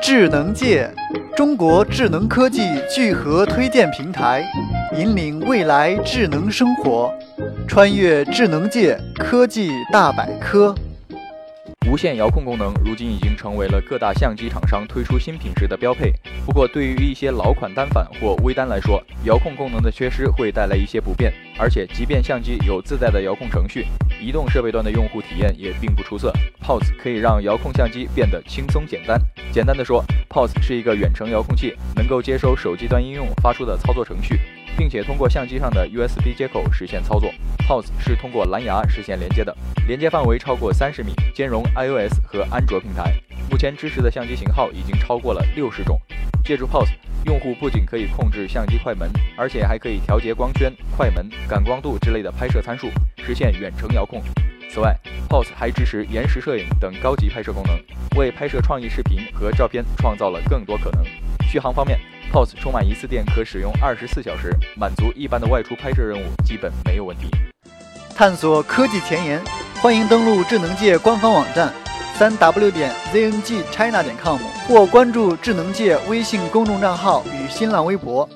智能界，中国智能科技聚合推荐平台，引领未来智能生活，穿越智能界科技大百科。无线遥控功能如今已经成为了各大相机厂商推出新品时的标配。不过，对于一些老款单反或微单来说，遥控功能的缺失会带来一些不便。而且，即便相机有自带的遥控程序，移动设备端的用户体验也并不出色。POS 可以让遥控相机变得轻松简单。简单的说，POS 是一个远程遥控器，能够接收手机端应用发出的操作程序。并且通过相机上的 USB 接口实现操作。POS 是通过蓝牙实现连接的，连接范围超过三十米，兼容 iOS 和安卓平台。目前支持的相机型号已经超过了六十种。借助 POS，用户不仅可以控制相机快门，而且还可以调节光圈、快门、感光度之类的拍摄参数，实现远程遥控。此外，POS 还支持延时摄影等高级拍摄功能，为拍摄创意视频和照片创造了更多可能。续航方面，POS 充满一次电可使用二十四小时，满足一般的外出拍摄任务基本没有问题。探索科技前沿，欢迎登录智能界官方网站三 w 点 zngchina 点 com 或关注智能界微信公众账号与新浪微博。